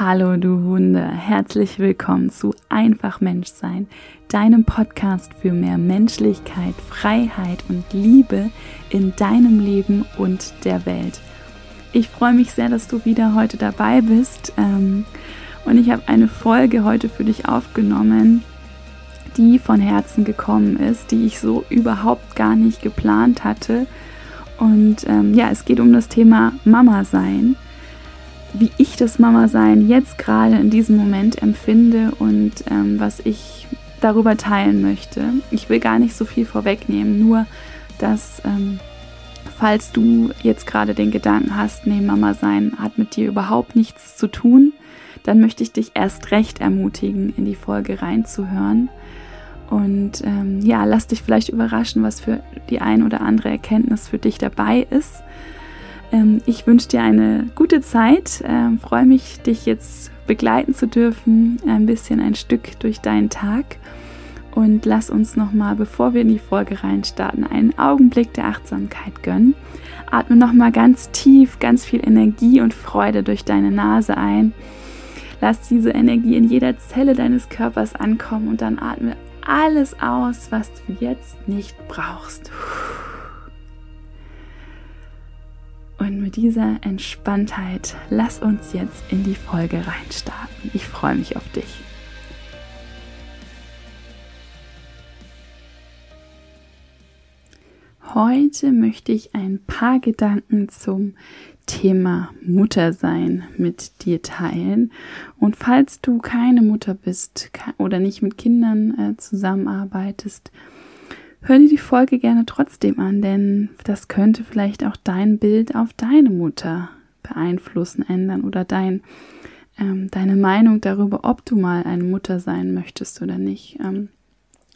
Hallo du Wunder, herzlich willkommen zu Einfach Menschsein, deinem Podcast für mehr Menschlichkeit, Freiheit und Liebe in deinem Leben und der Welt. Ich freue mich sehr, dass du wieder heute dabei bist ähm, und ich habe eine Folge heute für dich aufgenommen, die von Herzen gekommen ist, die ich so überhaupt gar nicht geplant hatte. Und ähm, ja, es geht um das Thema Mama sein wie ich das Mama-Sein jetzt gerade in diesem Moment empfinde und ähm, was ich darüber teilen möchte. Ich will gar nicht so viel vorwegnehmen, nur dass, ähm, falls du jetzt gerade den Gedanken hast, nee, Mama sein hat mit dir überhaupt nichts zu tun, dann möchte ich dich erst recht ermutigen, in die Folge reinzuhören. Und ähm, ja, lass dich vielleicht überraschen, was für die ein oder andere Erkenntnis für dich dabei ist. Ähm, ich wünsche dir eine gute Zeit, ähm, freue mich, dich jetzt begleiten zu dürfen, ein bisschen ein Stück durch deinen Tag. Und lass uns nochmal, bevor wir in die Folge reinstarten, einen Augenblick der Achtsamkeit gönnen. Atme nochmal ganz tief, ganz viel Energie und Freude durch deine Nase ein. Lass diese Energie in jeder Zelle deines Körpers ankommen und dann atme alles aus, was du jetzt nicht brauchst. Und mit dieser Entspanntheit lass uns jetzt in die Folge reinstarten. Ich freue mich auf dich. Heute möchte ich ein paar Gedanken zum Thema Muttersein mit dir teilen. Und falls du keine Mutter bist oder nicht mit Kindern äh, zusammenarbeitest, Hör dir die Folge gerne trotzdem an, denn das könnte vielleicht auch dein Bild auf deine Mutter beeinflussen, ändern oder dein, ähm, deine Meinung darüber, ob du mal eine Mutter sein möchtest oder nicht. Ähm,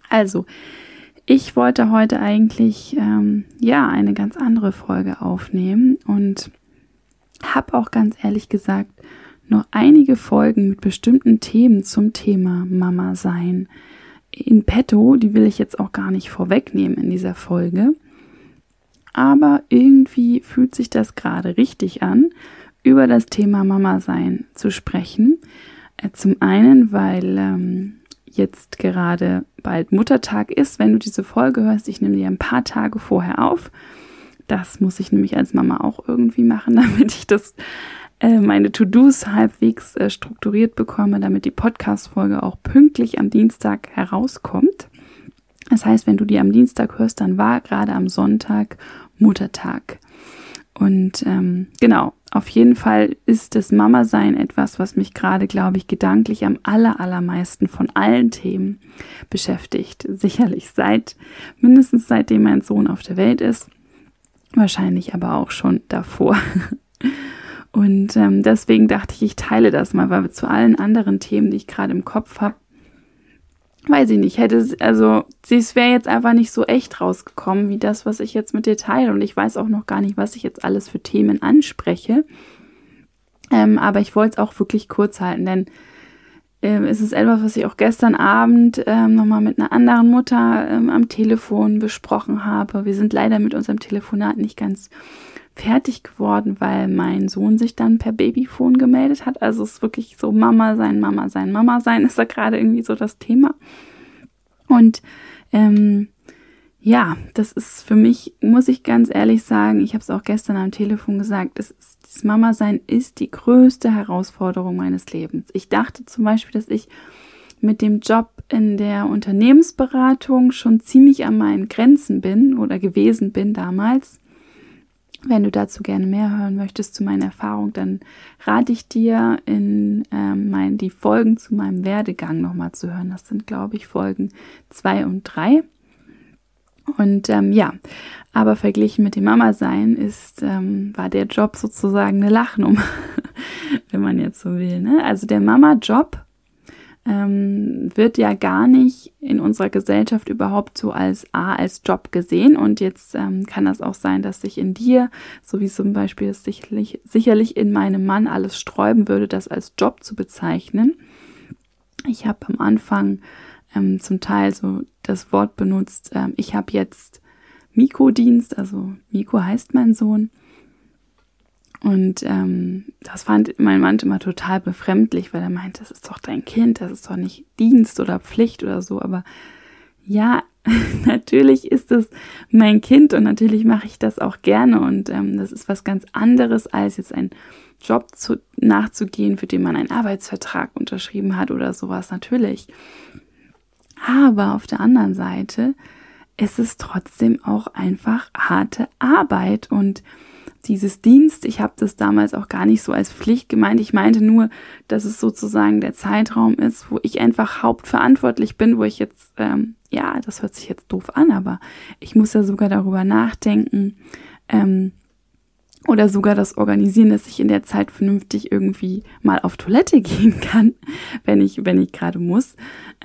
also, ich wollte heute eigentlich ähm, ja eine ganz andere Folge aufnehmen und habe auch ganz ehrlich gesagt noch einige Folgen mit bestimmten Themen zum Thema Mama sein in petto, die will ich jetzt auch gar nicht vorwegnehmen in dieser Folge. Aber irgendwie fühlt sich das gerade richtig an, über das Thema Mama sein zu sprechen. Äh, zum einen, weil ähm, jetzt gerade bald Muttertag ist, wenn du diese Folge hörst. Ich nehme die ein paar Tage vorher auf. Das muss ich nämlich als Mama auch irgendwie machen, damit ich das meine To-Dos halbwegs äh, strukturiert bekomme, damit die Podcast-Folge auch pünktlich am Dienstag herauskommt. Das heißt, wenn du die am Dienstag hörst, dann war gerade am Sonntag Muttertag. Und ähm, genau, auf jeden Fall ist das Mama-Sein etwas, was mich gerade, glaube ich, gedanklich am aller, allermeisten von allen Themen beschäftigt. Sicherlich seit, mindestens seitdem mein Sohn auf der Welt ist. Wahrscheinlich aber auch schon davor. Und ähm, deswegen dachte ich, ich teile das mal, weil zu allen anderen Themen, die ich gerade im Kopf habe, weiß ich nicht, hätte also es wäre jetzt einfach nicht so echt rausgekommen, wie das, was ich jetzt mit dir teile. Und ich weiß auch noch gar nicht, was ich jetzt alles für Themen anspreche. Ähm, aber ich wollte es auch wirklich kurz halten, denn ähm, es ist etwas, was ich auch gestern Abend ähm, nochmal mit einer anderen Mutter ähm, am Telefon besprochen habe. Wir sind leider mit unserem Telefonat nicht ganz fertig geworden, weil mein Sohn sich dann per Babyphone gemeldet hat. Also es ist wirklich so Mama sein, Mama sein, Mama sein ist da gerade irgendwie so das Thema. Und ähm, ja, das ist für mich, muss ich ganz ehrlich sagen, ich habe es auch gestern am Telefon gesagt, das, ist, das Mama sein ist die größte Herausforderung meines Lebens. Ich dachte zum Beispiel, dass ich mit dem Job in der Unternehmensberatung schon ziemlich an meinen Grenzen bin oder gewesen bin damals. Wenn du dazu gerne mehr hören möchtest zu meiner Erfahrung, dann rate ich dir, in ähm, mein, die Folgen zu meinem Werdegang nochmal zu hören. Das sind, glaube ich, Folgen zwei und drei. Und ähm, ja, aber verglichen mit dem Mama-Sein ist, ähm, war der Job sozusagen eine Lachnummer, wenn man jetzt so will. Ne? Also der Mama-Job ähm, wird ja gar nicht in unserer Gesellschaft überhaupt so als A, als Job gesehen. Und jetzt ähm, kann das auch sein, dass sich in dir, so wie zum Beispiel es sicherlich, sicherlich in meinem Mann alles sträuben würde, das als Job zu bezeichnen. Ich habe am Anfang ähm, zum Teil so das Wort benutzt, ähm, ich habe jetzt Mikrodienst, also Miko heißt mein Sohn. Und ähm, das fand mein Mann immer total befremdlich, weil er meinte, das ist doch dein Kind, das ist doch nicht Dienst oder Pflicht oder so. Aber ja, natürlich ist es mein Kind und natürlich mache ich das auch gerne. Und ähm, das ist was ganz anderes, als jetzt ein Job zu, nachzugehen, für den man einen Arbeitsvertrag unterschrieben hat oder sowas, natürlich. Aber auf der anderen Seite ist es trotzdem auch einfach harte Arbeit und dieses Dienst, ich habe das damals auch gar nicht so als Pflicht gemeint. Ich meinte nur, dass es sozusagen der Zeitraum ist, wo ich einfach hauptverantwortlich bin, wo ich jetzt, ähm, ja, das hört sich jetzt doof an, aber ich muss ja sogar darüber nachdenken ähm, oder sogar das organisieren, dass ich in der Zeit vernünftig irgendwie mal auf Toilette gehen kann, wenn ich, wenn ich gerade muss.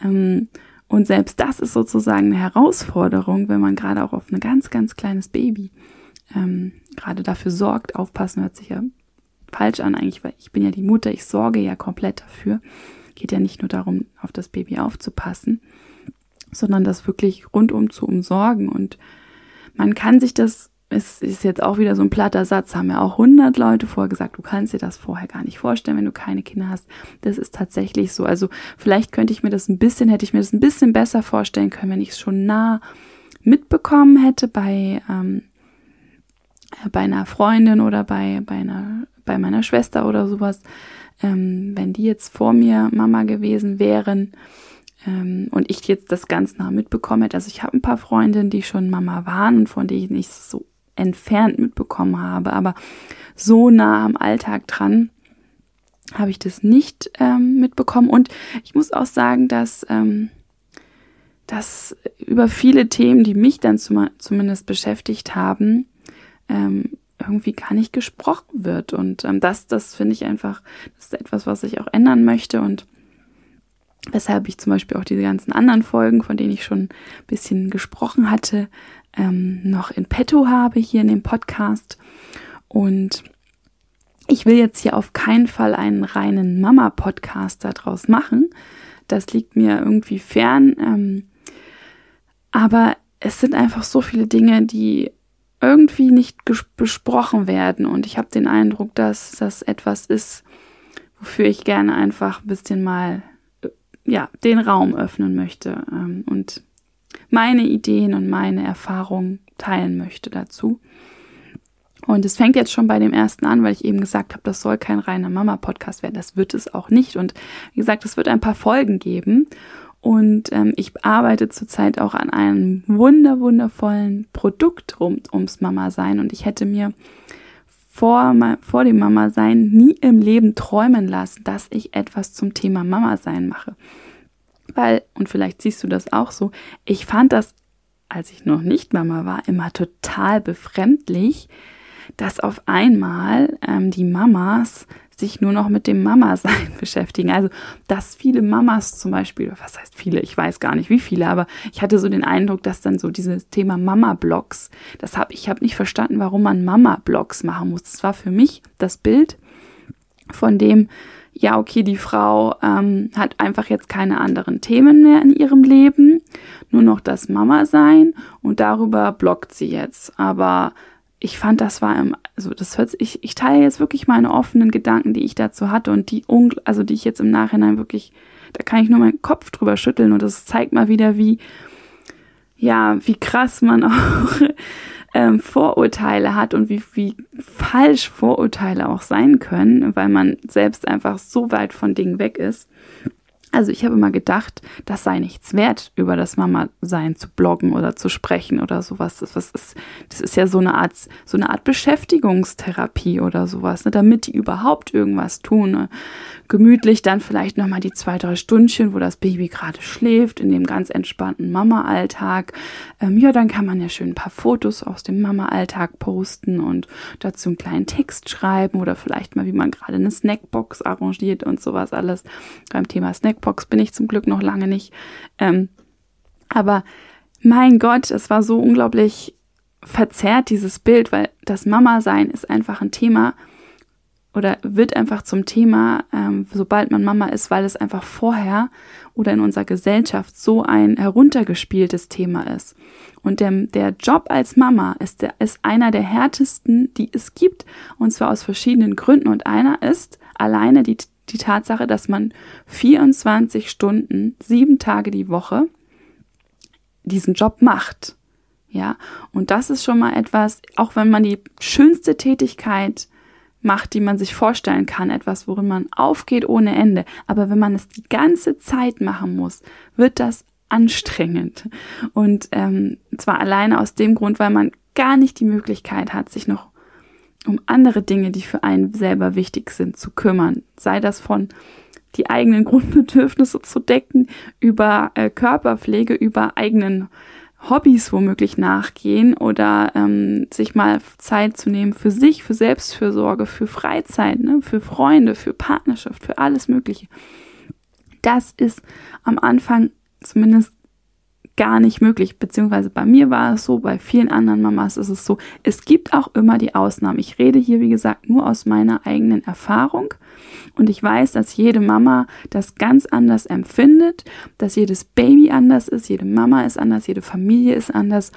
Ähm, und selbst das ist sozusagen eine Herausforderung, wenn man gerade auch auf ein ganz, ganz kleines Baby ähm, gerade dafür sorgt. Aufpassen hört sich ja falsch an eigentlich, weil ich bin ja die Mutter, ich sorge ja komplett dafür. Geht ja nicht nur darum, auf das Baby aufzupassen, sondern das wirklich rundum zu umsorgen. Und man kann sich das es ist jetzt auch wieder so ein platter Satz, haben ja auch 100 Leute vorher gesagt, du kannst dir das vorher gar nicht vorstellen, wenn du keine Kinder hast. Das ist tatsächlich so. Also vielleicht könnte ich mir das ein bisschen, hätte ich mir das ein bisschen besser vorstellen können, wenn ich es schon nah mitbekommen hätte bei, ähm, bei einer Freundin oder bei, bei, einer, bei meiner Schwester oder sowas. Ähm, wenn die jetzt vor mir Mama gewesen wären, ähm, und ich jetzt das ganz nah mitbekommen hätte. Also ich habe ein paar Freundinnen, die schon Mama waren und von denen ich nicht so entfernt mitbekommen habe, aber so nah am Alltag dran habe ich das nicht ähm, mitbekommen. Und ich muss auch sagen, dass, ähm, dass über viele Themen, die mich dann zum, zumindest beschäftigt haben, ähm, irgendwie gar nicht gesprochen wird. Und ähm, das, das finde ich einfach, das ist etwas, was ich auch ändern möchte und weshalb ich zum Beispiel auch diese ganzen anderen Folgen, von denen ich schon ein bisschen gesprochen hatte, ähm, noch in petto habe hier in dem Podcast. Und ich will jetzt hier auf keinen Fall einen reinen Mama-Podcast daraus machen. Das liegt mir irgendwie fern. Ähm, aber es sind einfach so viele Dinge, die irgendwie nicht besprochen werden. Und ich habe den Eindruck, dass das etwas ist, wofür ich gerne einfach ein bisschen mal äh, ja, den Raum öffnen möchte ähm, und meine Ideen und meine Erfahrungen teilen möchte dazu. Und es fängt jetzt schon bei dem ersten an, weil ich eben gesagt habe, das soll kein reiner Mama-Podcast werden. Das wird es auch nicht. Und wie gesagt, es wird ein paar Folgen geben. Und ähm, ich arbeite zurzeit auch an einem wunder, wundervollen Produkt rund ums Mama-Sein. Und ich hätte mir vor, vor dem Mama-Sein nie im Leben träumen lassen, dass ich etwas zum Thema Mama-Sein mache weil, und vielleicht siehst du das auch so, ich fand das, als ich noch nicht Mama war, immer total befremdlich, dass auf einmal ähm, die Mamas sich nur noch mit dem Mama-Sein beschäftigen. Also, dass viele Mamas zum Beispiel, was heißt viele, ich weiß gar nicht wie viele, aber ich hatte so den Eindruck, dass dann so dieses Thema Mama-Blogs, das habe ich habe nicht verstanden, warum man Mama-Blogs machen muss. Das war für mich das Bild von dem, ja, okay, die Frau ähm, hat einfach jetzt keine anderen Themen mehr in ihrem Leben, nur noch das Mama sein und darüber blockt sie jetzt. Aber ich fand, das war im, also das hört ich, ich teile jetzt wirklich meine offenen Gedanken, die ich dazu hatte und die, also die ich jetzt im Nachhinein wirklich, da kann ich nur meinen Kopf drüber schütteln und das zeigt mal wieder, wie, ja, wie krass man auch ähm, Vorurteile hat und wie, wie falsch Vorurteile auch sein können, weil man selbst einfach so weit von Dingen weg ist. Also ich habe immer gedacht, das sei nichts wert, über das Mama-Sein zu bloggen oder zu sprechen oder sowas. Das, was ist, das ist ja so eine Art, so eine Art Beschäftigungstherapie oder sowas, ne, damit die überhaupt irgendwas tun. Ne. Gemütlich dann vielleicht nochmal die zwei, drei Stündchen, wo das Baby gerade schläft, in dem ganz entspannten Mama-Alltag. Ähm, ja, dann kann man ja schön ein paar Fotos aus dem Mama-Alltag posten und dazu einen kleinen Text schreiben oder vielleicht mal, wie man gerade eine Snackbox arrangiert und sowas alles. Beim Thema Snackbox Blackbox bin ich zum Glück noch lange nicht. Ähm, aber mein Gott, es war so unglaublich verzerrt, dieses Bild, weil das Mama-Sein ist einfach ein Thema, oder wird einfach zum Thema, ähm, sobald man Mama ist, weil es einfach vorher oder in unserer Gesellschaft so ein heruntergespieltes Thema ist. Und der, der Job als Mama ist, der, ist einer der härtesten, die es gibt, und zwar aus verschiedenen Gründen. Und einer ist alleine die, die Tatsache, dass man 24 Stunden, sieben Tage die Woche diesen Job macht. Ja, und das ist schon mal etwas, auch wenn man die schönste Tätigkeit macht, die man sich vorstellen kann, etwas, worin man aufgeht ohne Ende. Aber wenn man es die ganze Zeit machen muss, wird das anstrengend. Und ähm, zwar alleine aus dem Grund, weil man gar nicht die Möglichkeit hat, sich noch um andere Dinge, die für einen selber wichtig sind, zu kümmern. Sei das von die eigenen Grundbedürfnisse zu decken, über äh, Körperpflege, über eigenen Hobbys womöglich nachgehen oder ähm, sich mal Zeit zu nehmen für sich, für Selbstfürsorge, für Freizeit, ne, für Freunde, für Partnerschaft, für alles Mögliche. Das ist am Anfang zumindest gar nicht möglich, beziehungsweise bei mir war es so, bei vielen anderen Mamas ist es so, es gibt auch immer die Ausnahmen. Ich rede hier, wie gesagt, nur aus meiner eigenen Erfahrung. Und ich weiß, dass jede Mama das ganz anders empfindet, dass jedes Baby anders ist, jede Mama ist anders, jede Familie ist anders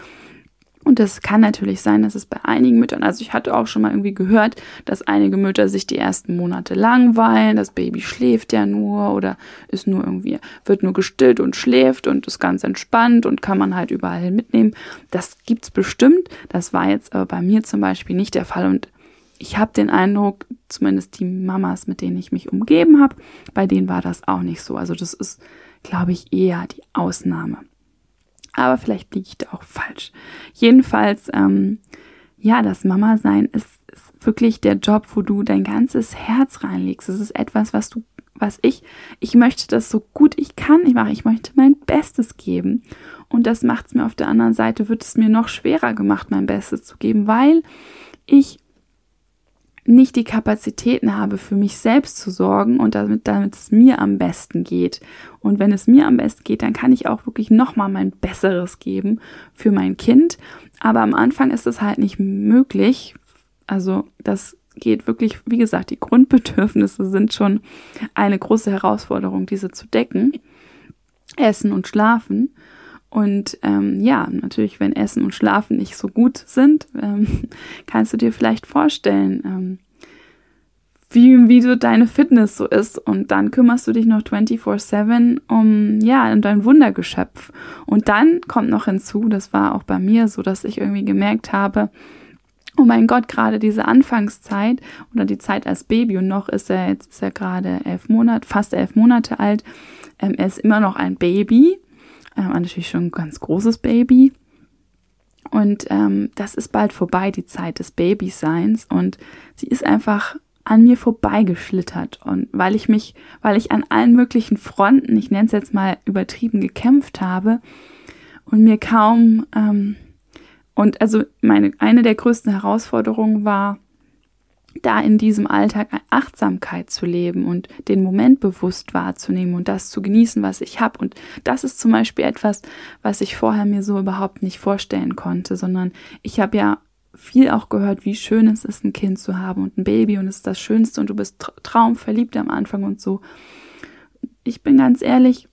und das kann natürlich sein, dass es bei einigen Müttern, also ich hatte auch schon mal irgendwie gehört, dass einige Mütter sich die ersten Monate langweilen, das Baby schläft ja nur oder ist nur irgendwie, wird nur gestillt und schläft und ist ganz entspannt und kann man halt überall mitnehmen. Das gibt's bestimmt. Das war jetzt aber bei mir zum Beispiel nicht der Fall und ich habe den Eindruck, zumindest die Mamas, mit denen ich mich umgeben habe, bei denen war das auch nicht so. Also das ist, glaube ich, eher die Ausnahme. Aber vielleicht liege ich da auch falsch. Jedenfalls, ähm, ja, das Mama-Sein ist, ist wirklich der Job, wo du dein ganzes Herz reinlegst. Es ist etwas, was du, was ich, ich möchte das so gut ich kann. Ich mache, ich möchte mein Bestes geben. Und das macht es mir auf der anderen Seite, wird es mir noch schwerer gemacht, mein Bestes zu geben, weil ich nicht die Kapazitäten habe, für mich selbst zu sorgen und damit, damit es mir am besten geht. Und wenn es mir am besten geht, dann kann ich auch wirklich nochmal mein Besseres geben für mein Kind. Aber am Anfang ist es halt nicht möglich. Also das geht wirklich, wie gesagt, die Grundbedürfnisse sind schon eine große Herausforderung, diese zu decken. Essen und schlafen. Und ähm, ja, natürlich, wenn Essen und Schlafen nicht so gut sind, ähm, kannst du dir vielleicht vorstellen, ähm, wie, wie so deine Fitness so ist. Und dann kümmerst du dich noch 24-7 um, ja, um dein Wundergeschöpf. Und dann kommt noch hinzu, das war auch bei mir so, dass ich irgendwie gemerkt habe, oh mein Gott, gerade diese Anfangszeit oder die Zeit als Baby und noch ist er, jetzt ist er gerade elf Monate, fast elf Monate alt, ähm, er ist immer noch ein Baby ähm, natürlich schon ein ganz großes Baby. Und ähm, das ist bald vorbei, die Zeit des Babyseins. Und sie ist einfach an mir vorbeigeschlittert. Und weil ich mich, weil ich an allen möglichen Fronten, ich nenne es jetzt mal übertrieben, gekämpft habe und mir kaum, ähm, und also meine, eine der größten Herausforderungen war, da in diesem Alltag Achtsamkeit zu leben und den Moment bewusst wahrzunehmen und das zu genießen, was ich habe. Und das ist zum Beispiel etwas, was ich vorher mir so überhaupt nicht vorstellen konnte, sondern ich habe ja viel auch gehört, wie schön es ist, ein Kind zu haben und ein Baby und es ist das Schönste und du bist traumverliebt am Anfang und so. Ich bin ganz ehrlich,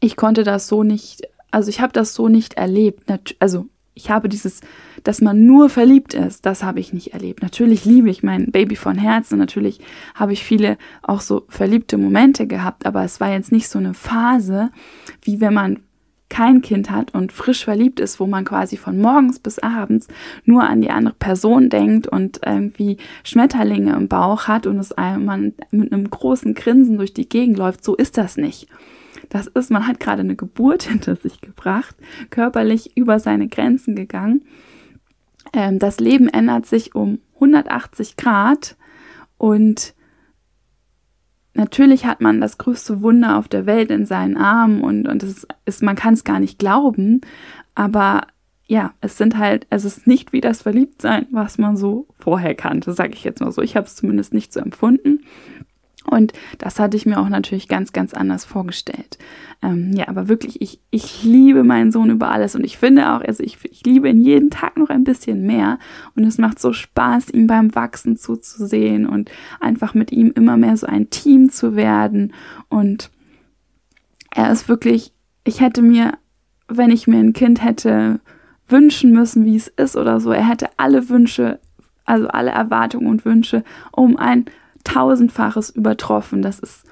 ich konnte das so nicht, also ich habe das so nicht erlebt. Also ich habe dieses, dass man nur verliebt ist, das habe ich nicht erlebt. Natürlich liebe ich mein Baby von Herzen natürlich habe ich viele auch so verliebte Momente gehabt, aber es war jetzt nicht so eine Phase, wie wenn man kein Kind hat und frisch verliebt ist, wo man quasi von morgens bis abends nur an die andere Person denkt und irgendwie Schmetterlinge im Bauch hat und es man mit einem großen Grinsen durch die Gegend läuft. So ist das nicht. Das ist, man hat gerade eine Geburt hinter sich gebracht, körperlich über seine Grenzen gegangen. Ähm, das Leben ändert sich um 180 Grad und natürlich hat man das größte Wunder auf der Welt in seinen Armen und, und es ist, man kann es gar nicht glauben, aber ja, es sind halt, es ist nicht wie das Verliebtsein, was man so vorher kannte, sage ich jetzt mal so. Ich habe es zumindest nicht so empfunden. Und das hatte ich mir auch natürlich ganz, ganz anders vorgestellt. ähm, ja, aber wirklich, ich, ich liebe meinen Sohn über alles. Und ich finde auch, also ich, ich liebe ihn jeden Tag noch ein bisschen mehr. Und es macht so Spaß, ihm beim Wachsen zuzusehen und einfach mit ihm immer mehr so ein Team zu werden. Und er ist wirklich, ich hätte mir, wenn ich mir ein Kind hätte wünschen müssen, wie es ist oder so, er hätte alle Wünsche, also alle Erwartungen und Wünsche um ein tausendfaches übertroffen. Das ist,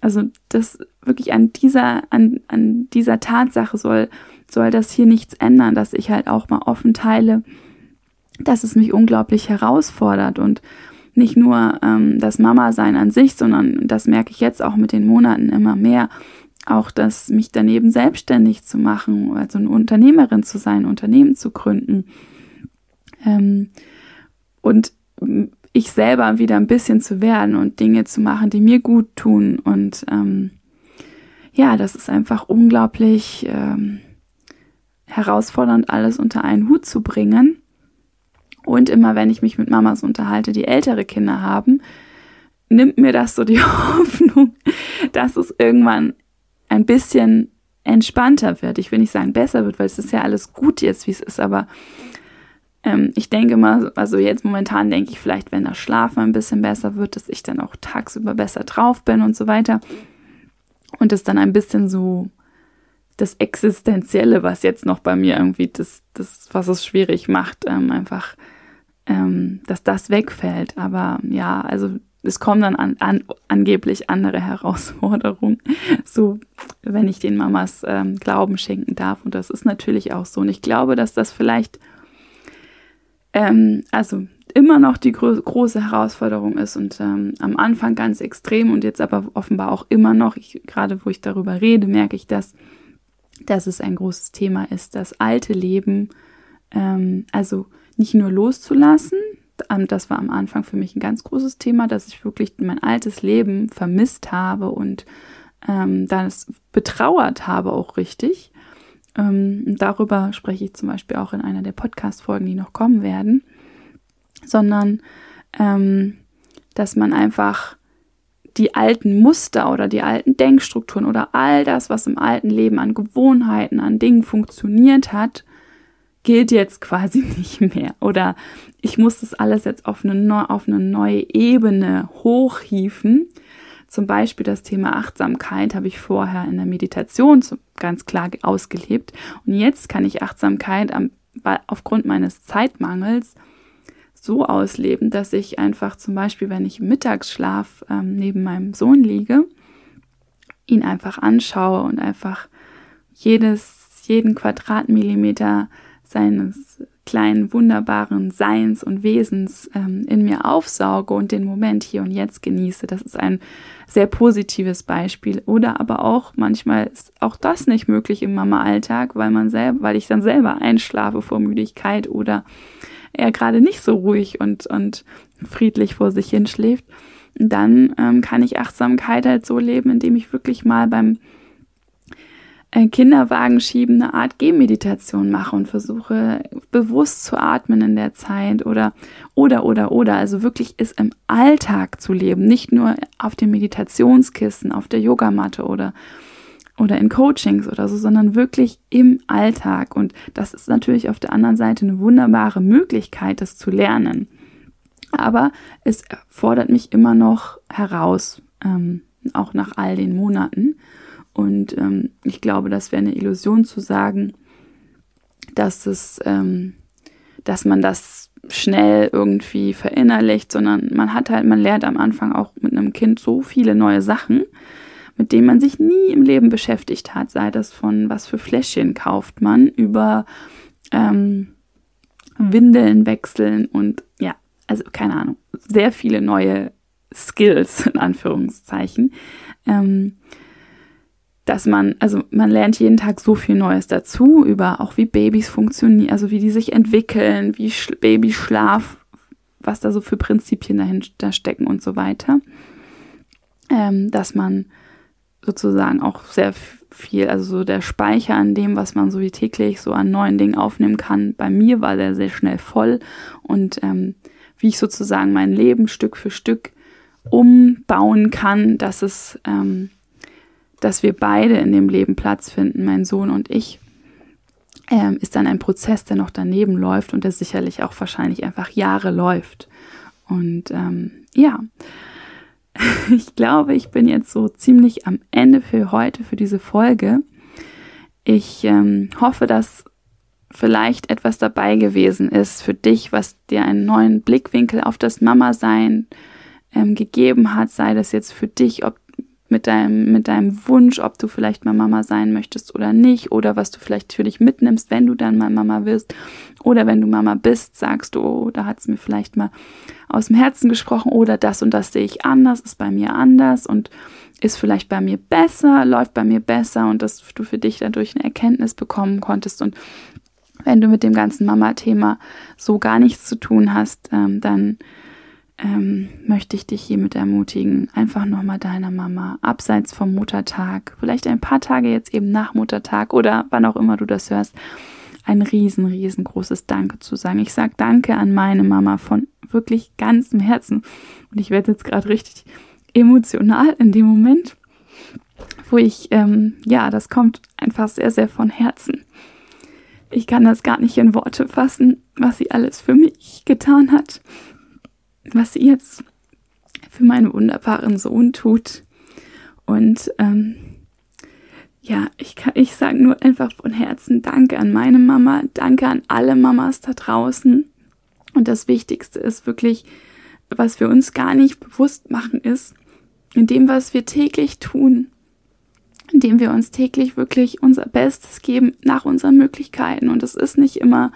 also das wirklich an dieser, an, an dieser Tatsache soll, soll das hier nichts ändern, dass ich halt auch mal offen teile, dass es mich unglaublich herausfordert und nicht nur ähm, das Mama-Sein an sich, sondern das merke ich jetzt auch mit den Monaten immer mehr, auch das mich daneben selbstständig zu machen, also eine Unternehmerin zu sein, Unternehmen zu gründen. Ähm, und ich selber wieder ein bisschen zu werden und Dinge zu machen, die mir gut tun. Und ähm, ja, das ist einfach unglaublich ähm, herausfordernd, alles unter einen Hut zu bringen. Und immer wenn ich mich mit Mamas unterhalte, die ältere Kinder haben, nimmt mir das so die Hoffnung, dass es irgendwann ein bisschen entspannter wird. Ich will nicht sagen besser wird, weil es ist ja alles gut jetzt, wie es ist, aber ähm, ich denke mal, also jetzt momentan denke ich vielleicht, wenn das Schlafen ein bisschen besser wird, dass ich dann auch tagsüber besser drauf bin und so weiter. Und es dann ein bisschen so das Existenzielle, was jetzt noch bei mir irgendwie das, das was es schwierig macht, ähm, einfach, ähm, dass das wegfällt. Aber ja, also es kommen dann an, an, angeblich andere Herausforderungen, so wenn ich den Mamas ähm, Glauben schenken darf. Und das ist natürlich auch so. Und ich glaube, dass das vielleicht, ähm, also immer noch die gro große Herausforderung ist und ähm, am Anfang ganz extrem und jetzt aber offenbar auch immer noch, ich, gerade wo ich darüber rede, merke ich, dass, dass es ein großes Thema ist, das alte Leben, ähm, also nicht nur loszulassen, ähm, das war am Anfang für mich ein ganz großes Thema, dass ich wirklich mein altes Leben vermisst habe und ähm, das betrauert habe auch richtig. Ähm, darüber spreche ich zum Beispiel auch in einer der Podcast-Folgen, die noch kommen werden. Sondern, ähm, dass man einfach die alten Muster oder die alten Denkstrukturen oder all das, was im alten Leben an Gewohnheiten, an Dingen funktioniert hat, gilt jetzt quasi nicht mehr. Oder ich muss das alles jetzt auf eine, auf eine neue Ebene hochhieven. Zum Beispiel das Thema Achtsamkeit habe ich vorher in der Meditation ganz klar ausgelebt. Und jetzt kann ich Achtsamkeit am, aufgrund meines Zeitmangels so ausleben, dass ich einfach zum Beispiel, wenn ich im Mittagsschlaf ähm, neben meinem Sohn liege, ihn einfach anschaue und einfach jedes, jeden Quadratmillimeter seines kleinen wunderbaren Seins und Wesens ähm, in mir aufsauge und den Moment hier und jetzt genieße. Das ist ein sehr positives Beispiel. Oder aber auch manchmal ist auch das nicht möglich im Mama-Alltag, weil man selber, weil ich dann selber einschlafe vor Müdigkeit oder er gerade nicht so ruhig und, und friedlich vor sich hinschläft. Dann ähm, kann ich Achtsamkeit halt so leben, indem ich wirklich mal beim Kinderwagen schieben eine Art Gehmeditation mache und versuche bewusst zu atmen in der Zeit oder oder oder oder also wirklich ist im Alltag zu leben, nicht nur auf dem Meditationskissen, auf der Yogamatte oder oder in Coachings oder so, sondern wirklich im Alltag und das ist natürlich auf der anderen Seite eine wunderbare Möglichkeit, das zu lernen. Aber es fordert mich immer noch heraus, ähm, auch nach all den Monaten. Und ähm, ich glaube, das wäre eine Illusion zu sagen, dass es, ähm, dass man das schnell irgendwie verinnerlicht, sondern man hat halt, man lernt am Anfang auch mit einem Kind so viele neue Sachen, mit denen man sich nie im Leben beschäftigt hat, sei das von was für Fläschchen kauft man über ähm, Windeln wechseln und ja, also keine Ahnung, sehr viele neue Skills in Anführungszeichen. Ähm, dass man, also man lernt jeden Tag so viel Neues dazu über auch wie Babys funktionieren, also wie die sich entwickeln, wie Sch Babyschlaf, was da so für Prinzipien dahinter stecken und so weiter. Ähm, dass man sozusagen auch sehr viel, also so der Speicher an dem, was man so wie täglich so an neuen Dingen aufnehmen kann. Bei mir war der sehr schnell voll und ähm, wie ich sozusagen mein Leben Stück für Stück umbauen kann, dass es ähm, dass wir beide in dem Leben Platz finden, mein Sohn und ich, ähm, ist dann ein Prozess, der noch daneben läuft und der sicherlich auch wahrscheinlich einfach Jahre läuft. Und ähm, ja, ich glaube, ich bin jetzt so ziemlich am Ende für heute, für diese Folge. Ich ähm, hoffe, dass vielleicht etwas dabei gewesen ist für dich, was dir einen neuen Blickwinkel auf das Mama-Sein ähm, gegeben hat, sei das jetzt für dich, ob mit deinem, mit deinem Wunsch, ob du vielleicht mal Mama sein möchtest oder nicht, oder was du vielleicht für dich mitnimmst, wenn du dann mal Mama wirst, oder wenn du Mama bist, sagst du, oh, da hat es mir vielleicht mal aus dem Herzen gesprochen, oder das und das sehe ich anders, ist bei mir anders und ist vielleicht bei mir besser, läuft bei mir besser und dass du für dich dadurch eine Erkenntnis bekommen konntest. Und wenn du mit dem ganzen Mama-Thema so gar nichts zu tun hast, ähm, dann ähm, möchte ich dich hiermit ermutigen, einfach nochmal deiner Mama abseits vom Muttertag, vielleicht ein paar Tage jetzt eben nach Muttertag oder wann auch immer du das hörst, ein riesen, riesengroßes Danke zu sagen. Ich sage Danke an meine Mama von wirklich ganzem Herzen. Und ich werde jetzt gerade richtig emotional in dem Moment, wo ich, ähm, ja, das kommt einfach sehr, sehr von Herzen. Ich kann das gar nicht in Worte fassen, was sie alles für mich getan hat was sie jetzt für meinen wunderbaren Sohn tut. Und ähm, ja, ich, kann, ich sage nur einfach von Herzen Danke an meine Mama, danke an alle Mamas da draußen. Und das Wichtigste ist wirklich, was wir uns gar nicht bewusst machen, ist, in dem, was wir täglich tun, indem wir uns täglich wirklich unser Bestes geben nach unseren Möglichkeiten. Und es ist nicht immer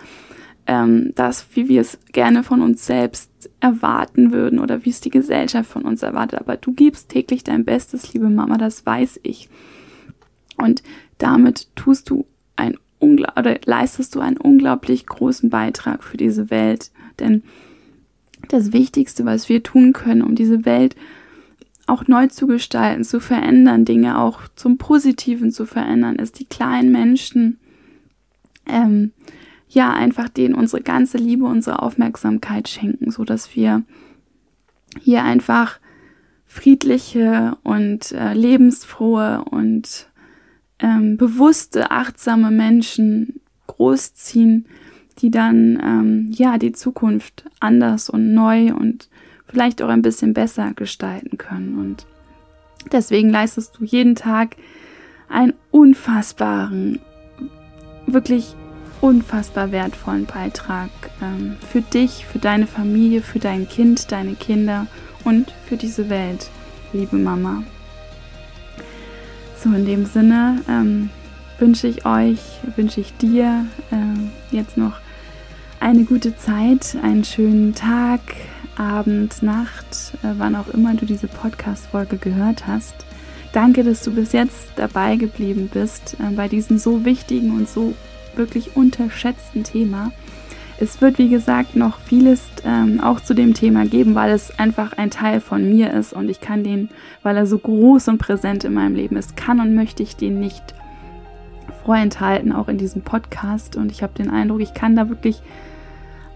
ähm, das, wie wir es gerne von uns selbst erwarten würden oder wie es die Gesellschaft von uns erwartet. Aber du gibst täglich dein Bestes, liebe Mama, das weiß ich. Und damit tust du ein unglaublich oder leistest du einen unglaublich großen Beitrag für diese Welt. Denn das Wichtigste, was wir tun können, um diese Welt auch neu zu gestalten, zu verändern, Dinge auch zum Positiven zu verändern, ist die kleinen Menschen, ähm, ja einfach denen unsere ganze Liebe, unsere Aufmerksamkeit schenken, so dass wir hier einfach friedliche und äh, lebensfrohe und ähm, bewusste, achtsame Menschen großziehen, die dann ähm, ja die Zukunft anders und neu und vielleicht auch ein bisschen besser gestalten können. Und deswegen leistest du jeden Tag einen unfassbaren, wirklich unfassbar wertvollen Beitrag ähm, für dich, für deine Familie, für dein Kind, deine Kinder und für diese Welt, liebe Mama. So, in dem Sinne ähm, wünsche ich euch, wünsche ich dir äh, jetzt noch eine gute Zeit, einen schönen Tag, Abend, Nacht, äh, wann auch immer du diese Podcast-Folge gehört hast. Danke, dass du bis jetzt dabei geblieben bist äh, bei diesem so wichtigen und so wirklich unterschätzten Thema. Es wird, wie gesagt, noch vieles ähm, auch zu dem Thema geben, weil es einfach ein Teil von mir ist und ich kann den, weil er so groß und präsent in meinem Leben ist, kann und möchte ich den nicht vorenthalten, auch in diesem Podcast. Und ich habe den Eindruck, ich kann da wirklich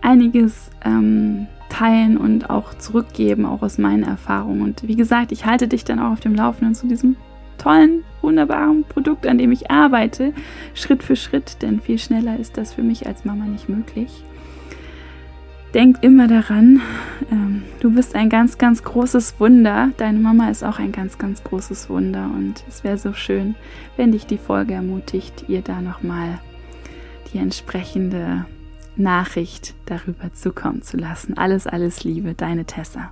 einiges ähm, teilen und auch zurückgeben, auch aus meinen Erfahrungen. Und wie gesagt, ich halte dich dann auch auf dem Laufenden zu diesem tollen, wunderbaren Produkt, an dem ich arbeite, Schritt für Schritt, denn viel schneller ist das für mich als Mama nicht möglich. Denk immer daran, ähm, du bist ein ganz, ganz großes Wunder. Deine Mama ist auch ein ganz, ganz großes Wunder und es wäre so schön, wenn dich die Folge ermutigt, ihr da nochmal die entsprechende Nachricht darüber zukommen zu lassen. Alles, alles Liebe, deine Tessa.